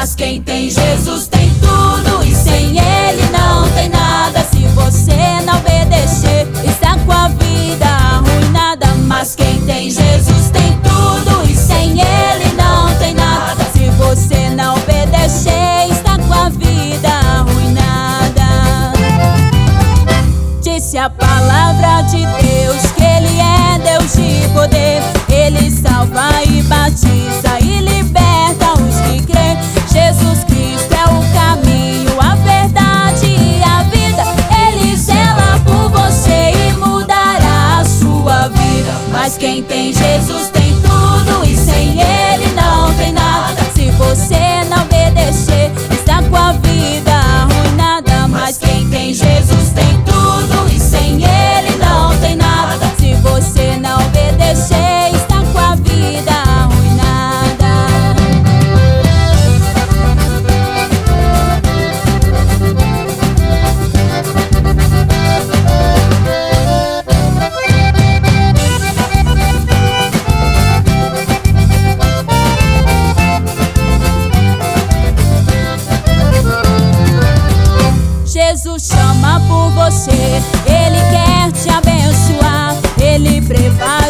Mas quem tem Jesus tem tudo e sem ele não tem nada. Se você não obedecer, está com a vida arruinada. Mas quem tem Jesus tem tudo e sem ele não tem nada. Se você não obedecer, está com a vida arruinada. Disse a palavra de Deus que ele é Deus de poder. Jesus chama por você, Ele quer te abençoar, Ele prepara.